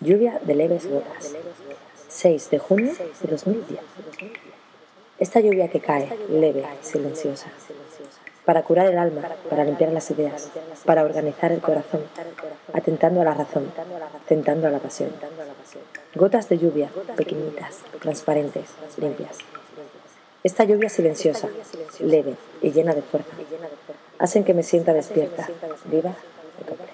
Lluvia de leves gotas. 6 de junio de 2010. Esta lluvia que cae, leve, silenciosa, para curar el alma, para limpiar las ideas, para organizar el corazón, atentando a la razón, tentando a la pasión. Gotas de lluvia, pequeñitas, transparentes, limpias. Esta lluvia silenciosa, leve y llena de fuerza, hacen que me sienta despierta, viva y.